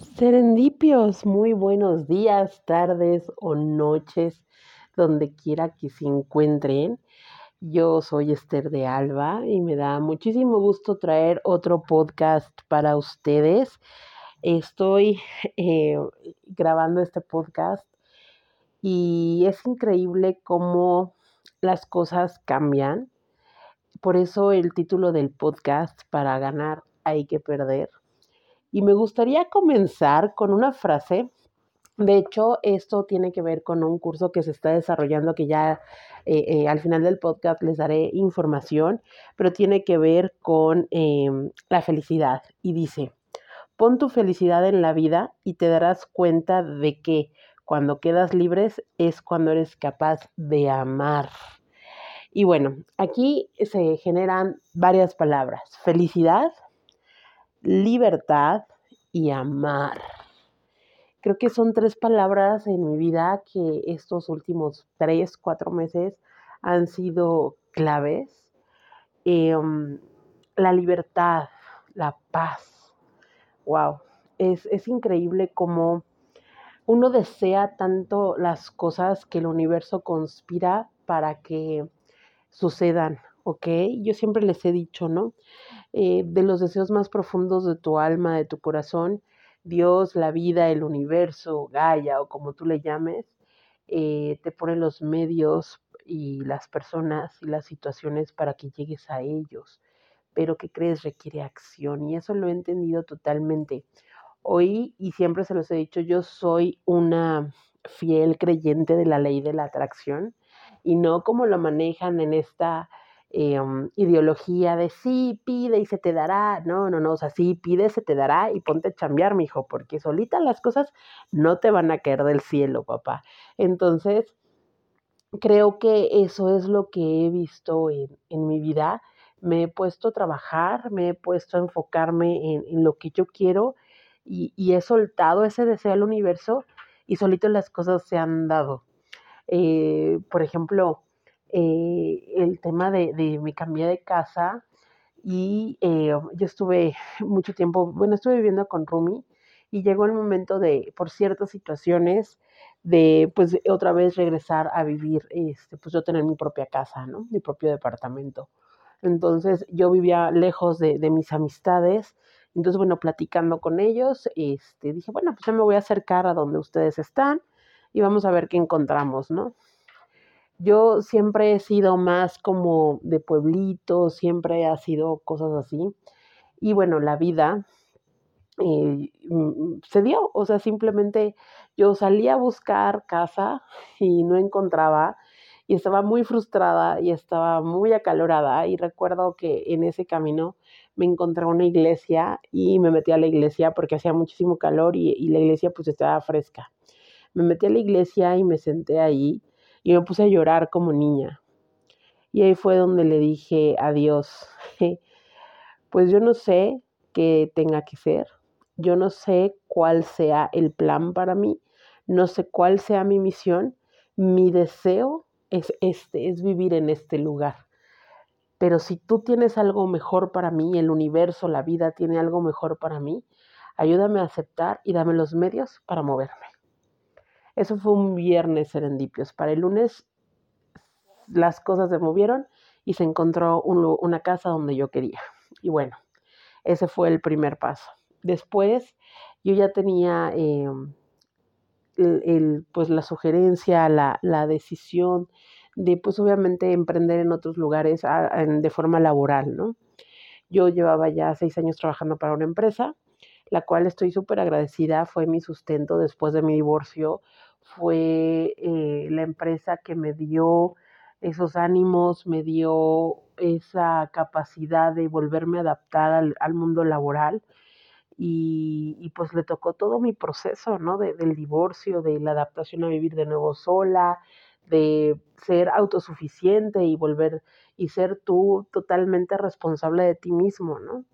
Serendipios, muy buenos días, tardes o noches, donde quiera que se encuentren. Yo soy Esther de Alba y me da muchísimo gusto traer otro podcast para ustedes. Estoy eh, grabando este podcast y es increíble cómo las cosas cambian. Por eso el título del podcast, para ganar hay que perder y me gustaría comenzar con una frase. De hecho, esto tiene que ver con un curso que se está desarrollando, que ya eh, eh, al final del podcast les daré información, pero tiene que ver con em, la felicidad. Y dice, pon tu felicidad en la vida y te darás cuenta de que cuando quedas libres es cuando eres capaz de amar. Y bueno, aquí se generan varias palabras. Felicidad, libertad y amar. Creo que son tres palabras en mi vida que estos últimos tres, cuatro meses han sido claves. Em, la libertad, la paz. Wow, es, es increíble cómo uno desea tanto las cosas que el universo conspira para que sucedan, ¿ok? Yo siempre les he dicho, ¿no? Eh, de los deseos más profundos de tu alma, de tu corazón, Dios, la vida, el universo, Gaia o como tú le llames, eh, te pone los medios y las personas y las situaciones para que llegues a ellos. Pero ¿qué crees? Requiere acción y eso lo he entendido totalmente. Hoy, y siempre se los he dicho, yo soy una fiel creyente de la ley de la atracción y no como lo manejan en esta Em, ideología de sí, pide y se te dará. No, no, no, o sea, sí, pide, se te dará y ponte a chambear, mijo, porque solita las cosas no te van a caer del cielo, papá. Entonces, creo que eso es lo que he visto en, mi vida. Me he puesto a trabajar, me he puesto a enfocarme en, lo que yo quiero y, he soltado ese deseo al universo y solito las cosas se han dado. Eh, por ejemplo, eh, el tema de, de, me cambié de casa y eh, yo estuve mucho tiempo, bueno, estuve viviendo con Rumi y llegó el momento de, por ciertas situaciones, de pues otra vez regresar a vivir, este, pues yo tener mi propia casa, ¿no? Mi propio departamento. Entonces yo vivía lejos de, de mis amistades, entonces bueno, platicando con ellos, este, dije, bueno, pues yo me voy a acercar a donde ustedes están y vamos a ver qué encontramos, ¿no? Yo siempre he sido más como de pueblito, siempre ha sido cosas así. Y bueno, la vida eh, mm, se dio, o sea, simplemente yo salí a buscar casa y no encontraba y estaba muy frustrada y estaba muy acalorada y recuerdo que en ese camino me encontré una iglesia y me metí a la iglesia porque hacía muchísimo calor y, y la iglesia pues estaba fresca. Me metí a la iglesia y me senté ahí y me puse a llorar como niña. Y ahí fue donde le dije adiós. Pues yo no sé qué tenga que ser, yo no sé cuál sea el plan para mí, no sé cuál sea mi misión, mi deseo es este, es vivir en este lugar. Pero si tú tienes algo mejor para mí, el universo, la vida tiene algo mejor para mí, ayúdame a aceptar y dame los medios para moverme. Eso fue un viernes serendipios. Para el lunes las cosas se movieron y se encontró una casa donde yo quería. Y bueno, ese fue el primer paso. Después yo ya tenía em, pues la sugerencia, la, la, decisión de pues obviamente emprender en otros lugares de forma laboral, ¿no? Yo llevaba ya seis años trabajando para una empresa, la cual estoy súper agradecida, fue mi sustento después de mi divorcio, fue eh, la empresa que me dio esos ánimos, me dio esa capacidad de volverme a adaptar al, mundo laboral. Y, pues le tocó todo mi proceso, ¿no? del divorcio, de la adaptación a vivir de nuevo sola, de ser autosuficiente y volver y ser tú totalmente responsable de ti mismo, ¿no?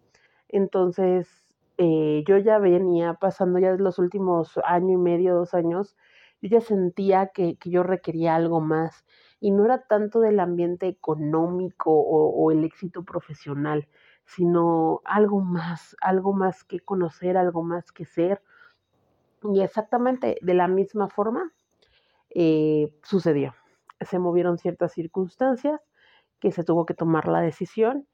Entonces, eh, yo ya venía pasando ya los últimos año y medio, dos años, yo ya sentía que, yo requería algo más y no era tanto del ambiente económico o, el éxito profesional, sino algo más, algo más que conocer, algo más que ser, Y exactamente de la misma forma eh, sucedió. Se movieron ciertas circunstancias que se tuvo que tomar la decisión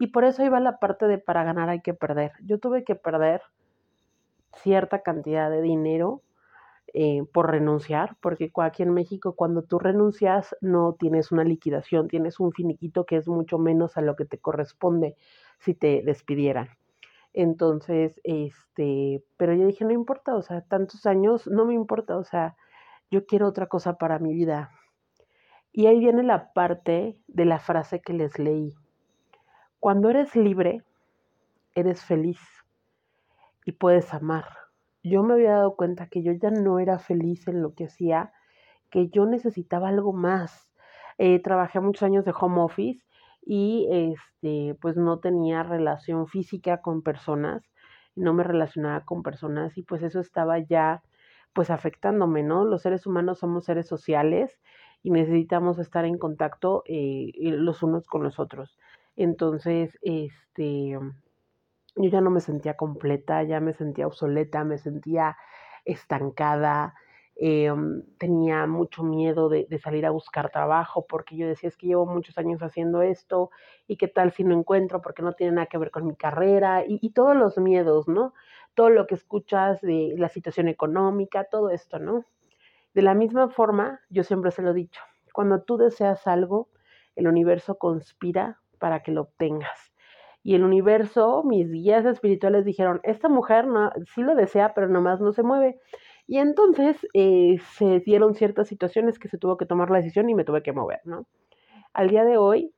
y por eso iba la parte de para ganar hay que perder. Yo tuve que perder cierta cantidad de dinero eh, por renunciar, porque aquí en México cuando tú renuncias no tienes una liquidación, tienes un finiquito que es mucho menos a lo que te corresponde si te despidieran. Entonces, este, pero yo dije, no importa, o sea, tantos años, no me importa, o sea, yo quiero otra cosa para mi vida. Y ahí viene la parte de la frase que les leí. Cuando eres libre, eres feliz y puedes amar. Yo me había dado cuenta que yo ya no era feliz en lo que hacía, que yo necesitaba algo más. Eh, trabajé muchos años de home office y este, pues no tenía relación física con personas, no me relacionaba con personas y pues eso estaba ya pues afectándome, ¿no? Los seres humanos somos seres sociales y necesitamos estar en contacto eh, los unos con los otros. Entonces, este, yo ya no me sentía completa, ya me sentía obsoleta, me sentía estancada, em, tenía mucho miedo de, salir a buscar trabajo porque yo decía, es que llevo muchos años haciendo esto y qué tal si no encuentro porque no tiene nada que ver con mi carrera y, y todos los miedos, ¿no? Todo lo que escuchas de la situación económica, todo esto, ¿no? De la misma forma, yo siempre se lo he dicho, cuando tú deseas algo, el universo conspira para que lo obtengas. Y el universo, mis guías espirituales dijeron, esta mujer no, sí lo desea, pero nomás no se mueve. Y entonces eh, se dieron ciertas situaciones que se tuvo que tomar la decisión y me tuve que mover, ¿no? Al día de hoy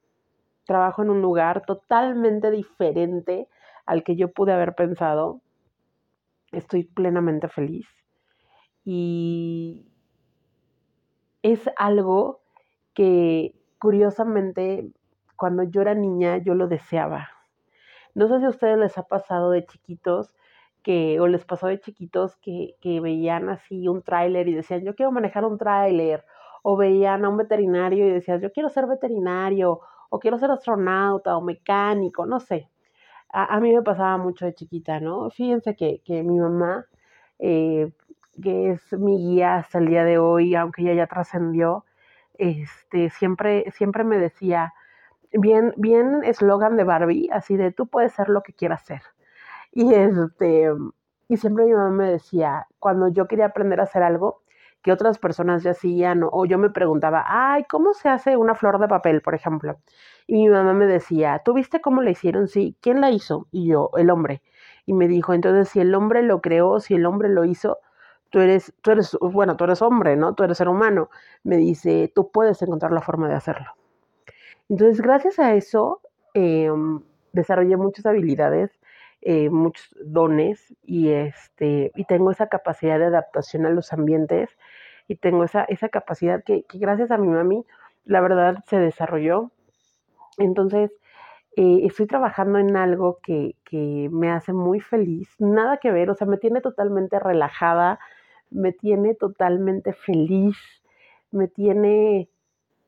trabajo en un lugar totalmente diferente al que yo pude haber pensado. Estoy plenamente feliz. Y es algo que curiosamente cuando yo era niña yo lo deseaba. No sé si a ustedes les ha pasado de chiquitos que, o les pasó de chiquitos que, que veían así un tráiler y decían, yo quiero manejar un tráiler, o veían a un veterinario y decían, yo quiero ser veterinario, o quiero ser astronauta, o mecánico, no sé. A, mí me pasaba mucho de chiquita, ¿no? Fíjense que, que mi mamá, eh, que es mi guía hasta el día de hoy, aunque ella ya trascendió, este, siempre, siempre me decía, bien, bien eslogan de Barbie, así de tú puedes ser lo que quieras ser. Y este, y siempre mi mamá me decía, cuando yo quería aprender a hacer algo que otras personas ya hacían, o yo me preguntaba, ay, ¿cómo se hace una flor de papel, por ejemplo? Y mi mamá me decía, ¿tú viste cómo la hicieron? Sí, ¿quién la hizo? Y yo, el hombre. Y me dijo, entonces, si el hombre lo creó, si el hombre lo hizo, tú eres, tú eres, bueno, tú eres hombre, ¿no? Tú eres ser humano. Me dice, tú puedes encontrar la forma de hacerlo. Entonces, gracias a eso, em, desarrollé muchas habilidades, eh, muchos dones y, este, y tengo esa capacidad de adaptación a los ambientes y tengo esa, esa capacidad que, gracias a mi mami, la verdad, se desarrolló. Entonces, eh, estoy trabajando en algo que, que me hace muy feliz, nada que ver, o sea, me tiene totalmente relajada, me tiene totalmente feliz, me tiene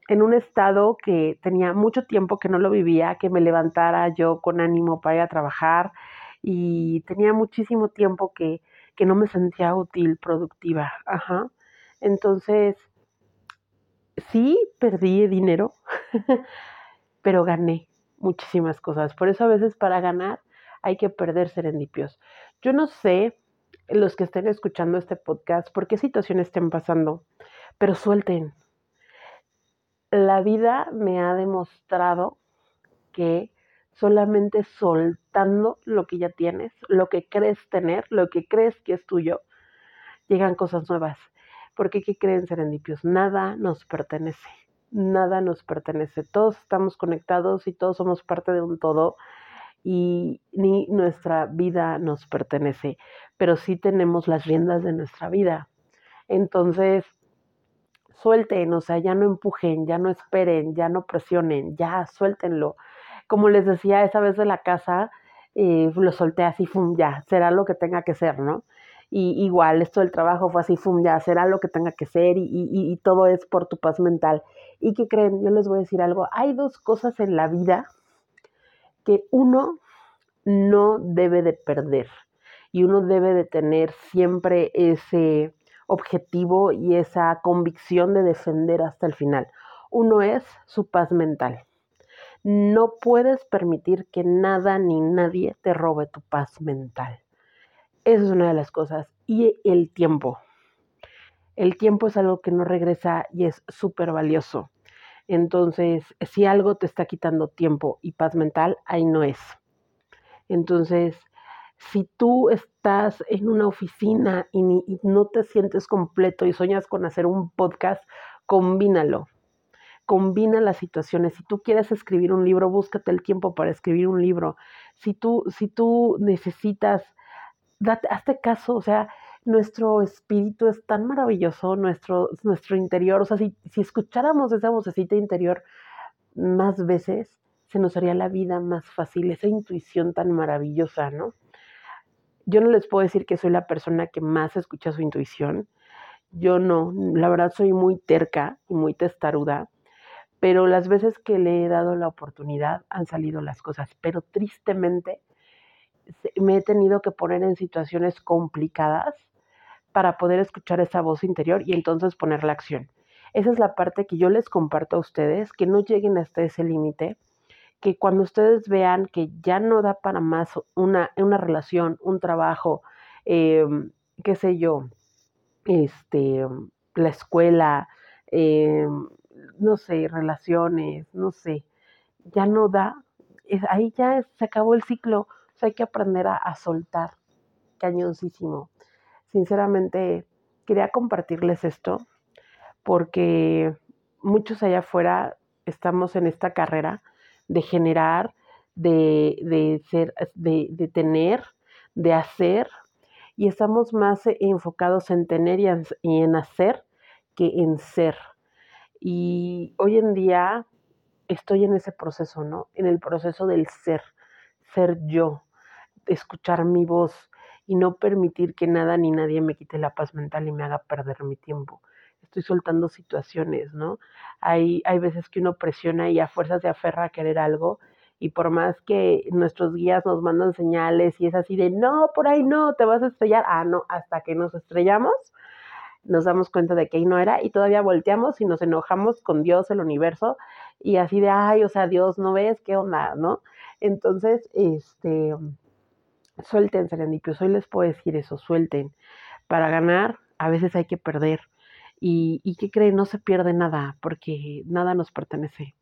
en un estado que tenía mucho tiempo que no lo vivía, que me levantara yo con ánimo para ir a trabajar y tenía muchísimo tiempo que, que no me sentía útil, productiva. Ajá. Entonces, sí perdí dinero, pero gané muchísimas cosas. Por eso a veces para ganar hay que perder serendipios. Yo no sé los que estén escuchando este podcast por qué situaciones estén pasando, pero suelten, la vida me ha demostrado que solamente soltando lo que ya tienes, lo que crees tener, lo que crees que es tuyo, llegan cosas nuevas. Porque ¿qué creen serendipios? Nada nos pertenece, nada nos pertenece. Todos estamos conectados y todos somos parte de un todo y ni nuestra vida nos pertenece, pero sí tenemos las riendas de nuestra vida. Entonces, suelten, o sea, ya no empujen, ya no esperen, ya no presionen, ya suéltenlo. Como les decía esa vez de la casa, eh, lo solté así, fum, ya, será lo que tenga que ser, ¿no? Y igual, esto del trabajo fue así, fum, ya, será lo que tenga que ser y, y todo es por tu paz mental. ¿Y qué creen? Yo les voy a decir algo, hay dos cosas en la vida que uno no debe de perder. y uno debe de tener siempre ese objetivo y esa convicción de defender hasta el final. Uno es su paz mental. No puedes permitir que nada ni nadie te robe tu paz mental. Esa es una de las cosas. Y el tiempo. El tiempo es algo que no regresa y es súper valioso. Entonces, si algo te está quitando tiempo y paz mental, ahí no es. Entonces, si tú estás en una oficina y, no te sientes completo y sueñas con hacer un podcast, combínalo. Combina las situaciones. Si tú quieres escribir un libro, búscate el tiempo para escribir un libro. Si tú, si tú necesitas, date, hazte caso, o sea, nuestro espíritu es tan maravilloso, nuestro, nuestro interior, o sea, si, si escucháramos esa vocecita interior más veces, se nos haría la vida más fácil, esa intuición tan maravillosa, ¿no? Yo no les puedo decir que soy la persona que más escucha su intuición, yo no, la verdad soy muy terca y muy testaruda, pero las veces que le he dado la oportunidad han salido las cosas, pero tristemente me he tenido que poner en situaciones complicadas para poder escuchar esa voz interior y entonces poner la acción. Esa es la parte que yo les comparto a ustedes, que no lleguen hasta ese límite, que cuando ustedes vean que ya no da para más una, una relación, un trabajo, em, qué sé yo, este, la escuela, em, no sé, relaciones, no sé, ya no da, ahí ya se acabó el ciclo, o hay que aprender a, a soltar, cañoncísimo. Sinceramente quería compartirles esto porque muchos allá afuera estamos en esta carrera de generar, de, ser, de, de, tener, de hacer, y estamos más enfocados en tener y en, y en hacer que en ser. Y hoy en día estoy en ese proceso, ¿no? En el proceso del ser, ser yo, escuchar mi voz, y no permitir que nada ni nadie me quite la paz mental y me haga perder mi tiempo. Estoy soltando situaciones, ¿no? Hay, hay veces que uno presiona y a fuerzas se aferra a querer algo y por más que nuestros guías nos mandan señales y es así de, no, por ahí no, te vas a estrellar, ah, no, hasta que nos estrellamos, nos damos cuenta de que ahí no era y todavía volteamos y nos enojamos con Dios, el universo, y así de, ay, o sea, Dios, ¿no ves qué onda, no? Entonces, este, Suelten, serendipios. Hoy les puedo decir eso, suelten. Para ganar, a veces hay que perder. Y, y ¿qué creen? No se pierde nada, porque nada nos pertenece.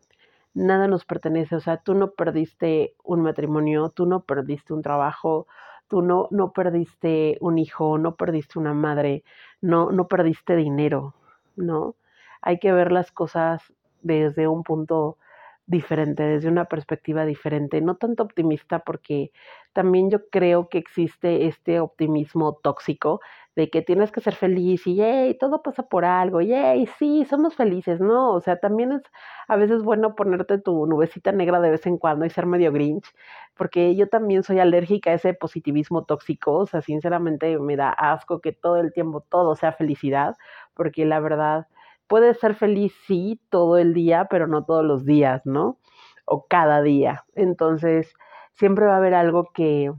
Nada nos pertenece. O sea, tú no perdiste un matrimonio, tú no perdiste un trabajo, tú no, no perdiste un hijo, no perdiste una madre, no, no perdiste dinero, ¿no? Hay que ver las cosas desde un punto diferente, desde una perspectiva diferente, no tanto optimista porque también yo creo que existe este optimismo tóxico de que tienes que ser feliz y yay, todo pasa por algo, yay, sí, somos felices, ¿no? O sea, también es a veces bueno ponerte tu nubecita negra de vez en cuando y ser medio grinch, porque yo también soy alérgica a ese positivismo tóxico, o sea, sinceramente me da asco que todo el tiempo todo sea felicidad, porque la verdad puedes ser feliz, sí, todo el día, pero no todos los días, ¿no? O cada día. Entonces, siempre va a haber algo que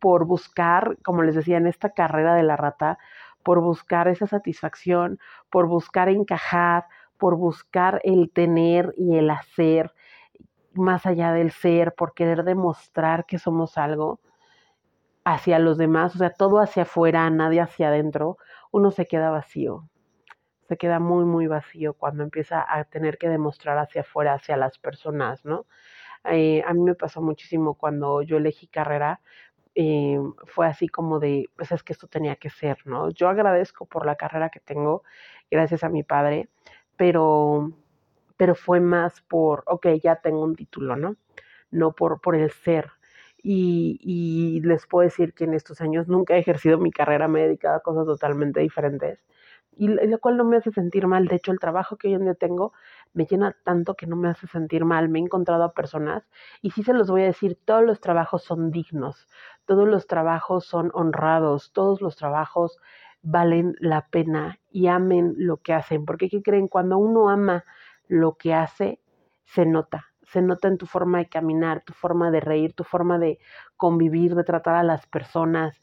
por buscar, como les decía, en esta carrera de la rata, por buscar esa satisfacción, por buscar encajar, por buscar el tener y el hacer, más allá del ser, por querer demostrar que somos algo hacia los demás, o sea, todo hacia afuera, nadie hacia adentro, uno se queda vacío. Se queda muy, muy vacío cuando empieza a tener que demostrar hacia afuera, hacia las personas, ¿no? Eh, a mí me pasó muchísimo cuando yo elegí carrera, eh, fue así como de, pues es que esto tenía que ser, ¿no? Yo agradezco por la carrera que tengo, gracias a mi padre, pero, pero fue más por, ok, ya tengo un título, ¿no? No por, por el ser. Y, y les puedo decir que en estos años nunca he ejercido mi carrera, me he dedicado a cosas totalmente diferentes y lo cual no me hace sentir mal. De hecho, el trabajo que hoy en día tengo me llena tanto que no me hace sentir mal. Me he encontrado a personas y sí se los voy a decir, todos los trabajos son dignos, todos los trabajos son honrados, todos los trabajos valen la pena y amen lo que hacen. Porque, ¿qué creen? Cuando uno ama lo que hace, se nota, se nota en tu forma de caminar, tu forma de reír, tu forma de convivir, de tratar a las personas.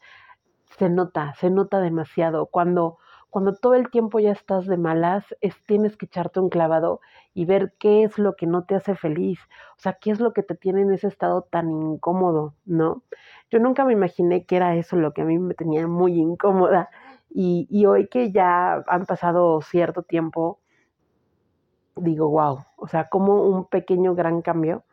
Se nota, se nota demasiado. Cuando, cuando todo el tiempo ya estás de malas, es, tienes que echarte un clavado y ver qué es lo que no te hace feliz. O sea, qué es lo que te tiene en ese estado tan incómodo, ¿no? Yo nunca me imaginé que era eso lo que a mí me tenía muy incómoda. Y, y hoy que ya han pasado cierto tiempo, digo, wow, o sea, como un pequeño gran cambio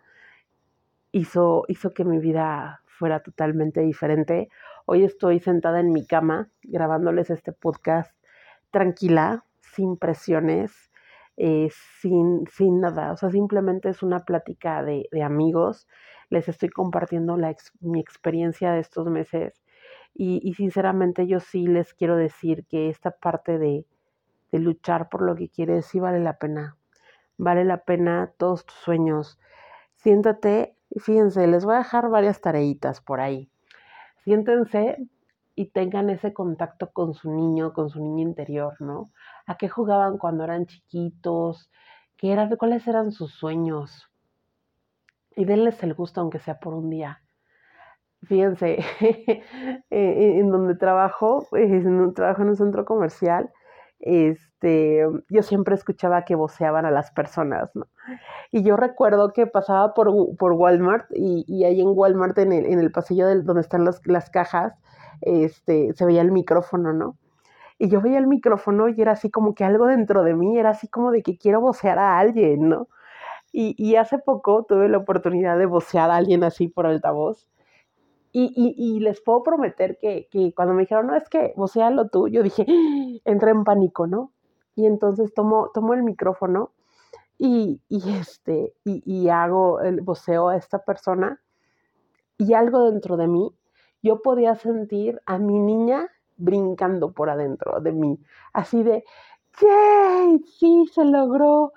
hizo, hizo que mi vida fuera totalmente diferente. Hoy estoy sentada en mi cama grabándoles este podcast tranquila, sin presiones, eh, sin, sin nada. O sea, simplemente es una plática de, de amigos. Les estoy compartiendo la mi experiencia de estos meses. Y, y, sinceramente yo sí les quiero decir que esta parte de, de luchar por lo que quieres sí vale la pena vale la pena todos tus sueños. Siéntate, fíjense, les voy a dejar varias tareitas por ahí. Siéntense y tengan ese contacto con su niño, con su niño interior, ¿no? ¿A qué jugaban cuando eran chiquitos? ¿Qué eran, ¿Cuáles eran sus sueños? Y denles el gusto, aunque sea por un día. Fíjense, en donde trabajo, en, trabajo en un centro comercial, este, yo siempre escuchaba que voceaban a las personas, ¿no? Y yo recuerdo que pasaba por, por Walmart y, y, ahí en Walmart, en el, en el pasillo donde están las cajas, este, se veía el micrófono, ¿no? Y yo veía el micrófono y era así como que algo dentro de mí, era así como de que quiero vocear a alguien, ¿no? Y, y hace poco tuve la oportunidad de vocear a alguien así por altavoz y, y, les puedo prometer que, que, cuando me dijeron, no, es que lo tú, yo dije, entré en pánico, ¿no? Y entonces tomo, tomo el micrófono y, y este, y, y, hago el voceo a esta persona y algo dentro de mí, yo podía sentir a mi niña brincando por adentro de mí, así de, ¡yay! Sí, se logró.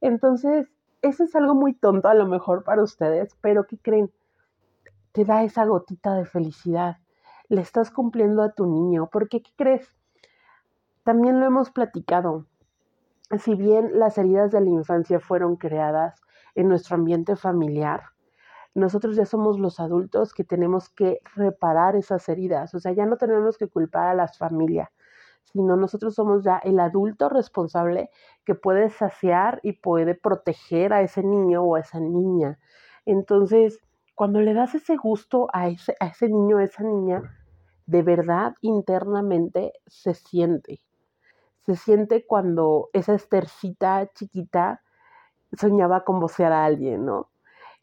Entonces, eso es algo muy tonto a lo mejor para ustedes, pero ¿qué creen? te da esa gotita de felicidad. Le estás cumpliendo a tu niño. Porque, ¿qué crees? También lo hemos platicado. Si bien las heridas de la infancia fueron creadas en nuestro ambiente familiar, nosotros ya somos los adultos que tenemos que reparar esas heridas. O sea, ya no tenemos que culpar a las familias, sino nosotros somos ya el adulto responsable que puede saciar y puede proteger a ese niño o a esa niña. Entonces, cuando le das ese gusto a ese, a ese niño, a esa niña, de verdad internamente se siente. Se siente cuando esa estercita chiquita soñaba con vocear a alguien, ¿no?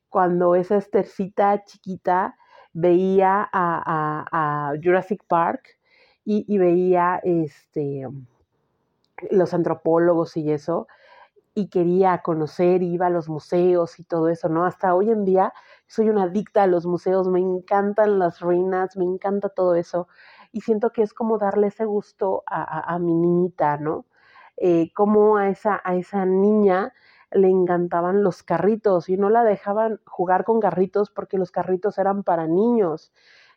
Cuando esa estercita chiquita veía a, Jurassic Park y, y, veía este, los antropólogos y eso, y quería conocer, iba a los museos y todo eso, ¿no? Hasta hoy en día soy una adicta a los museos, me encantan las ruinas, me encanta todo eso. Y siento que es como darle ese gusto a, mi niñita, ¿no? Eh, como a esa, a esa niña le encantaban los carritos y no la dejaban jugar con carritos porque los carritos eran para niños.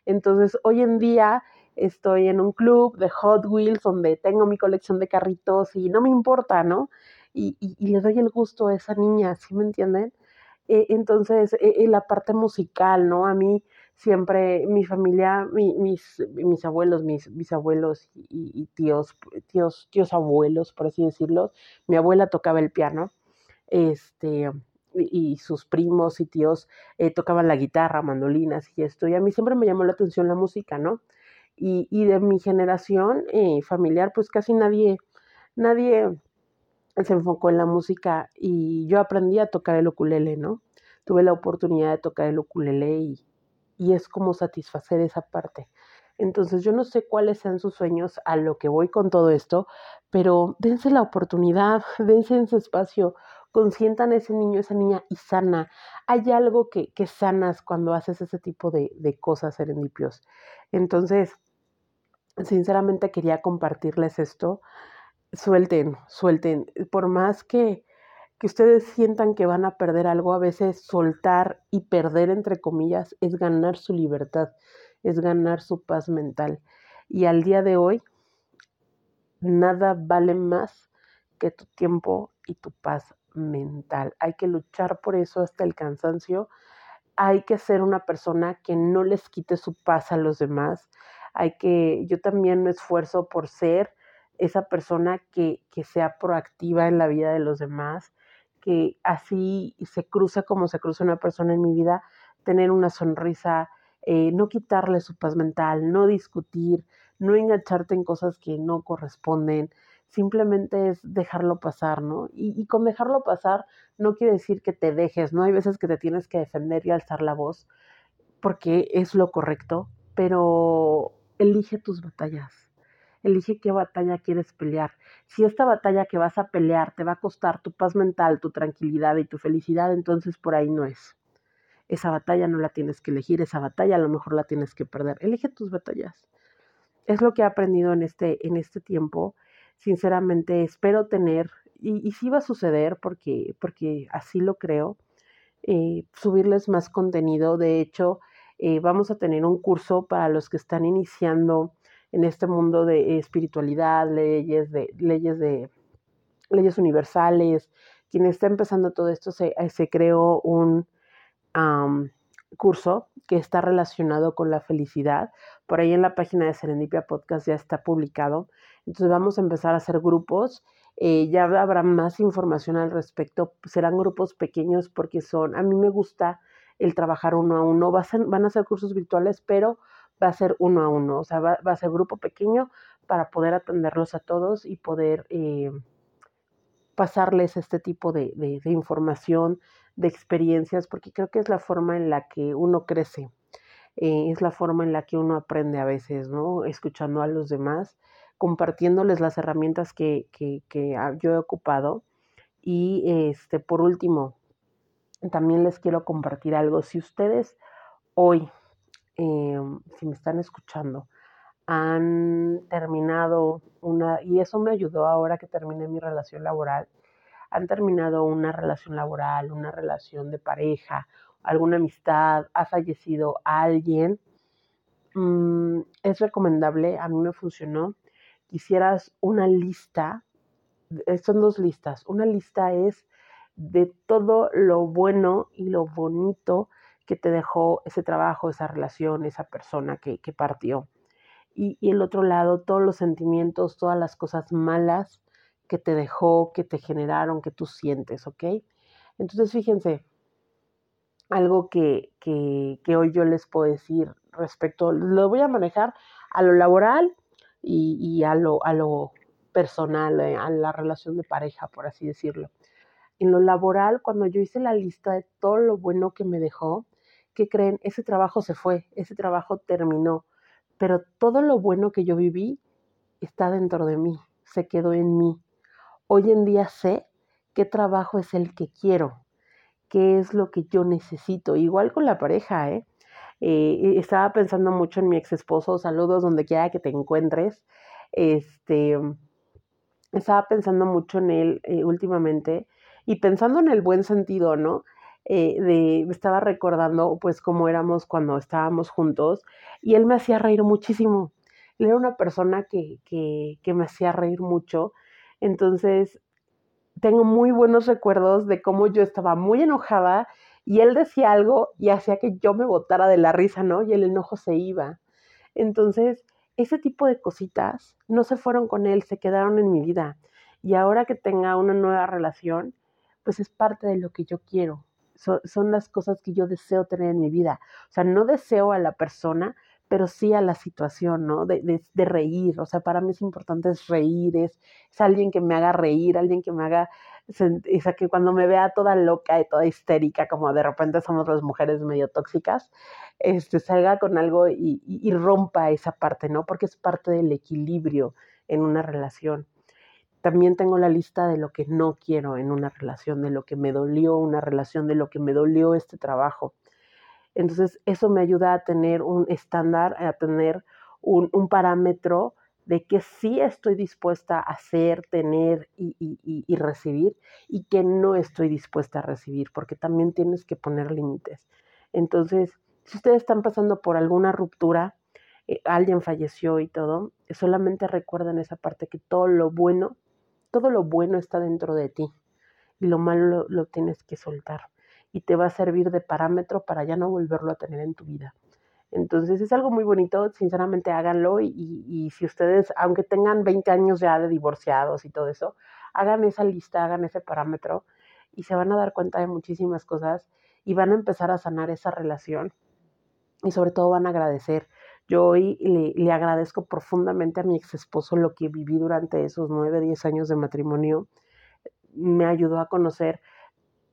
Entonces, hoy en día estoy en un club de Hot Wheels donde tengo mi colección de carritos y no me importa, ¿no? y, y, le doy el gusto a esa niña, ¿sí me entienden? Eh, entonces, eh, la parte musical, ¿no? A mí siempre, mi familia, mis, mis abuelos, mis bisabuelos y, y, tíos, tíos, tíos abuelos, por así decirlo, mi abuela tocaba el piano, este, y, sus primos y tíos eh, tocaban la guitarra, mandolinas y esto, y a mí siempre me llamó la atención la música, ¿no? Y, y de mi generación familiar, pues casi nadie, nadie se enfocó en la música y yo aprendí a tocar el ukulele, ¿no? Tuve la oportunidad de tocar el ukulele y, y es como satisfacer esa parte. Entonces yo no sé cuáles sean sus sueños a lo que voy con todo esto, pero dense la oportunidad, dense ese espacio, consientan a ese niño, esa niña y sana. Hay algo que, que sanas cuando haces ese tipo de, cosas, serendipios. Entonces, sinceramente quería compartirles esto suelten, suelten. Por más que, que ustedes sientan que van a perder algo, a veces soltar y perder, entre comillas, es ganar su libertad, es ganar su paz mental. Y al día de hoy, nada vale más que tu tiempo y tu paz mental. Hay que luchar por eso hasta el cansancio. Hay que ser una persona que no les quite su paz a los demás. Hay que, yo también me esfuerzo por ser esa persona que, que sea proactiva en la vida de los demás, que así se cruza como se cruza una persona en mi vida, tener una sonrisa, eh, no quitarle su paz mental, no discutir, no engancharte en cosas que no corresponden, simplemente es dejarlo pasar, ¿no? Y, con dejarlo pasar no quiere decir que te dejes, ¿no? Hay veces que te tienes que defender y alzar la voz porque es lo correcto, pero elige tus batallas, elige qué batalla quieres pelear. Si esta batalla que vas a pelear te va a costar tu paz mental, tu tranquilidad y tu felicidad, entonces por ahí no es. Esa batalla no la tienes que elegir, esa batalla a lo mejor la tienes que perder. Elige tus batallas. Es lo que he aprendido en este, en este tiempo. Sinceramente, espero tener, y, y sí va a suceder porque, porque así lo creo, eh, subirles más contenido. De hecho, eh, vamos a tener un curso para los que están iniciando en este mundo de espiritualidad, leyes de leyes de leyes universales. Quien está empezando todo esto se, se creó un curso que está relacionado con la felicidad. Por ahí en la página de Serendipia Podcast ya está publicado. Entonces vamos a empezar a hacer grupos. Eh, ya habrá más información al respecto. Serán grupos pequeños porque son, a mí me gusta el trabajar uno a uno. Va a ser, van a ser cursos virtuales, pero va a ser uno a uno. O sea, va, va a ser grupo pequeño para poder atenderlos a todos y poder eh, pasarles este tipo de, de, de información, de experiencias, porque creo que es la forma en la que uno crece, eh, es la forma en la que uno aprende a veces, ¿no? Escuchando a los demás, compartiéndoles las herramientas que, que, que yo he ocupado. Y este, por último, también les quiero compartir algo. Si ustedes hoy, eh, si me están escuchando, han terminado una, y eso me ayudó ahora que terminé mi relación laboral, han terminado una relación laboral, una relación de pareja, alguna amistad, ha fallecido alguien, mmm, es recomendable, a mí me funcionó, quisieras una lista, eh, son dos listas, una lista es de todo lo bueno y lo bonito que te dejó ese trabajo, esa relación, esa persona que, que partió. Y, y el otro lado, todos los sentimientos, todas las cosas malas que te dejó, que te generaron, que tú sientes, ¿ok? Entonces, fíjense, algo que, que, que hoy yo les puedo decir respecto, lo voy a manejar a lo laboral y, a, lo, a lo personal, eh, a la relación de pareja, por así decirlo. En lo laboral, cuando yo hice la lista de todo lo bueno que me dejó, ¿qué creen? Ese trabajo se fue, ese trabajo terminó, pero todo lo bueno que yo viví está dentro de mí, se quedó en mí. Hoy en día sé qué trabajo es el que quiero, qué es lo que yo necesito. Igual con la pareja, ¿eh? Eh, estaba pensando mucho en mi ex esposo, saludos donde quiera que te encuentres. Este, estaba pensando mucho en él eh, últimamente y pensando en el buen sentido, ¿no? Eh, de, estaba recordando pues cómo éramos cuando estábamos juntos y él me hacía reír muchísimo. Él era una persona que, que, que me hacía reír mucho entonces, tengo muy buenos recuerdos de cómo yo estaba muy enojada y él decía algo y hacía que yo me botara de la risa, ¿no? Y el enojo se iba. Entonces, ese tipo de cositas no se fueron con él, se quedaron en mi vida. Y ahora que tenga una nueva relación, pues es parte de lo que yo quiero. So, son las cosas que yo deseo tener en mi vida. O sea, no deseo a la persona, pero sí a la situación, ¿no? De, de, de, reír, o sea, para mí es importante es reír, es, es, alguien que me haga reír, alguien que me haga, o sea, que cuando me vea toda loca y toda histérica, como de repente somos las mujeres medio tóxicas, este, salga con algo y, y, y rompa esa parte, ¿no? Porque es parte del equilibrio en una relación. También tengo la lista de lo que no quiero en una relación, de lo que me dolió una relación, de lo que me dolió este trabajo entonces, eso me ayuda a tener un estándar, a tener un, un parámetro de que sí estoy dispuesta a hacer, tener y, y, y, recibir y que no estoy dispuesta a recibir, porque también tienes que poner límites. Entonces, si ustedes están pasando por alguna ruptura, eh, alguien falleció y todo, solamente recuerden esa parte que todo lo bueno, todo lo bueno está dentro de ti. y lo malo lo, tienes que soltar y te va a servir de parámetro para ya no volverlo a tener en tu vida. Entonces es algo muy bonito, sinceramente háganlo y, y, si ustedes, aunque tengan 20 años ya de divorciados y todo eso, hagan esa lista, hagan ese parámetro y se van a dar cuenta de muchísimas cosas y van a empezar a sanar esa relación y sobre todo van a agradecer. Yo hoy le, le agradezco profundamente a mi ex esposo lo que viví durante esos 9, 10 años de matrimonio. Me ayudó a conocer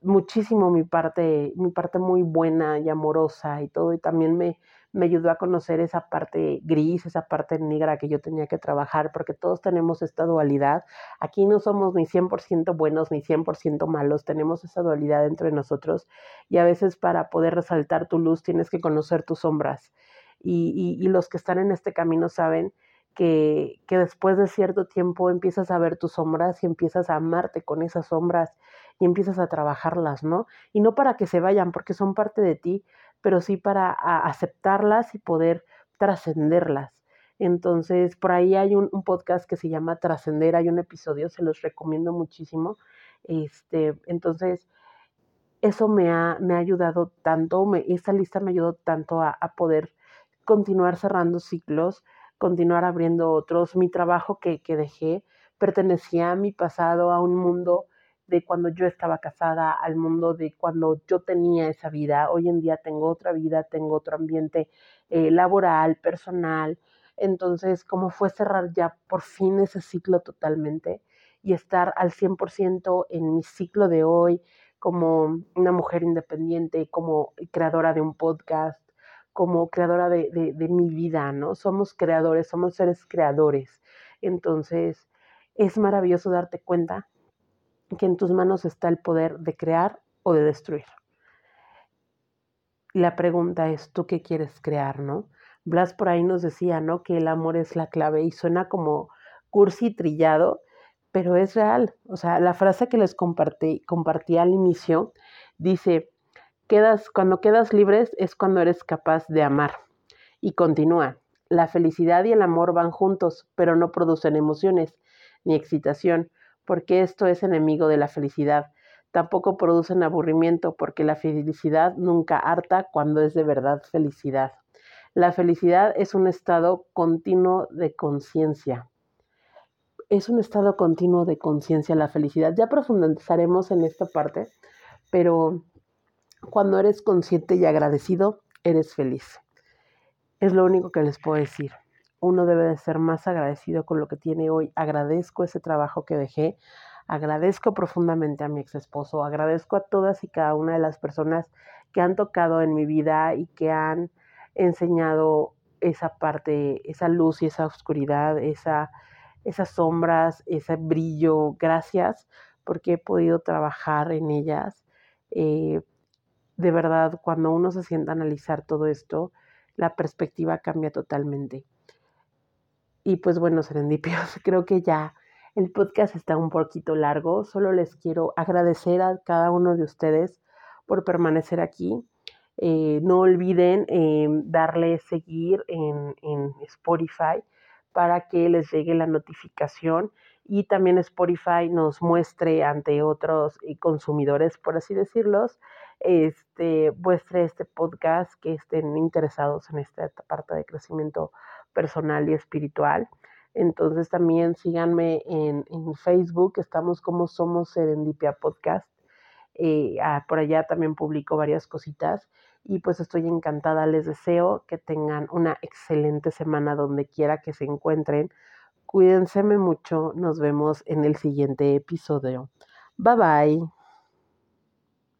muchísimo mi parte, mi parte muy buena y amorosa y todo, y también me, me ayudó a conocer esa parte gris, esa parte negra que yo tenía que trabajar, porque todos tenemos esta dualidad. Aquí no somos ni 100% buenos ni 100% malos, tenemos esa dualidad entre nosotros y a veces para poder resaltar tu luz tienes que conocer tus sombras. Y, y, y los que están en este camino saben que, que después de cierto tiempo empiezas a ver tus sombras y empiezas a amarte con esas sombras y empiezas a trabajarlas, ¿no? Y no para que se vayan, porque son parte de ti, pero sí para aceptarlas y poder trascenderlas. Entonces, por ahí hay un, podcast que se llama Trascender, hay un episodio, se los recomiendo muchísimo. Este, entonces, eso me ha, me ha ayudado tanto, esa lista me ayudó tanto a, a, poder continuar cerrando ciclos, continuar abriendo otros. Mi trabajo que, que dejé pertenecía a mi pasado, a un mundo de cuando yo estaba casada, al mundo de cuando yo tenía esa vida. Hoy en día tengo otra vida, tengo otro ambiente eh, laboral, personal. Entonces, ¿cómo fue cerrar ya por fin ese ciclo totalmente y estar al 100% en mi ciclo de hoy como una mujer independiente, como creadora de un podcast, como creadora de, de mi vida, ¿no? Somos creadores, somos seres creadores. Entonces, es maravilloso darte cuenta que en tus manos está el poder de crear o de destruir. La pregunta es, ¿tú qué quieres crear, no? Blas por ahí nos decía, ¿no? Que el amor es la clave y suena como cursi trillado, pero es real. O sea, la frase que les compartí, compartí al inicio dice, quedas, cuando quedas libres es cuando eres capaz de amar. Y continúa, la felicidad y el amor van juntos, pero no producen emociones ni excitación porque esto es enemigo de la felicidad. Tampoco producen aburrimiento, porque la felicidad nunca harta cuando es de verdad felicidad. La felicidad es un estado continuo de conciencia. Es un estado continuo de conciencia la felicidad. Ya profundizaremos en esta parte, pero cuando eres consciente y agradecido, eres feliz. Es lo único que les puedo decir uno debe de ser más agradecido con lo que tiene hoy. Agradezco ese trabajo que dejé, agradezco profundamente a mi ex esposo, agradezco a todas y cada una de las personas que han tocado en mi vida y que han enseñado esa parte, esa luz y esa oscuridad, esa, esas sombras, ese brillo. Gracias porque he podido trabajar en ellas. Eh, de verdad, cuando uno se sienta a analizar todo esto, la perspectiva cambia totalmente. Y pues bueno, serendipios, creo que ya el podcast está un poquito largo. Solo les quiero agradecer a cada uno de ustedes por permanecer aquí. Eh, no olviden eh, darle seguir en, en, Spotify para que les llegue la notificación y también Spotify nos muestre ante otros eh, consumidores, por así decirlos, este, muestre este podcast que estén interesados en esta parte de crecimiento personal y espiritual. Entonces también síganme en, Facebook, estamos como Somos Serendipia Podcast. Eh, ah, por allá también publico varias cositas y pues estoy encantada. Les deseo que tengan una excelente semana donde quiera que se encuentren. Cuídense mucho, nos vemos en el siguiente episodio. Bye bye.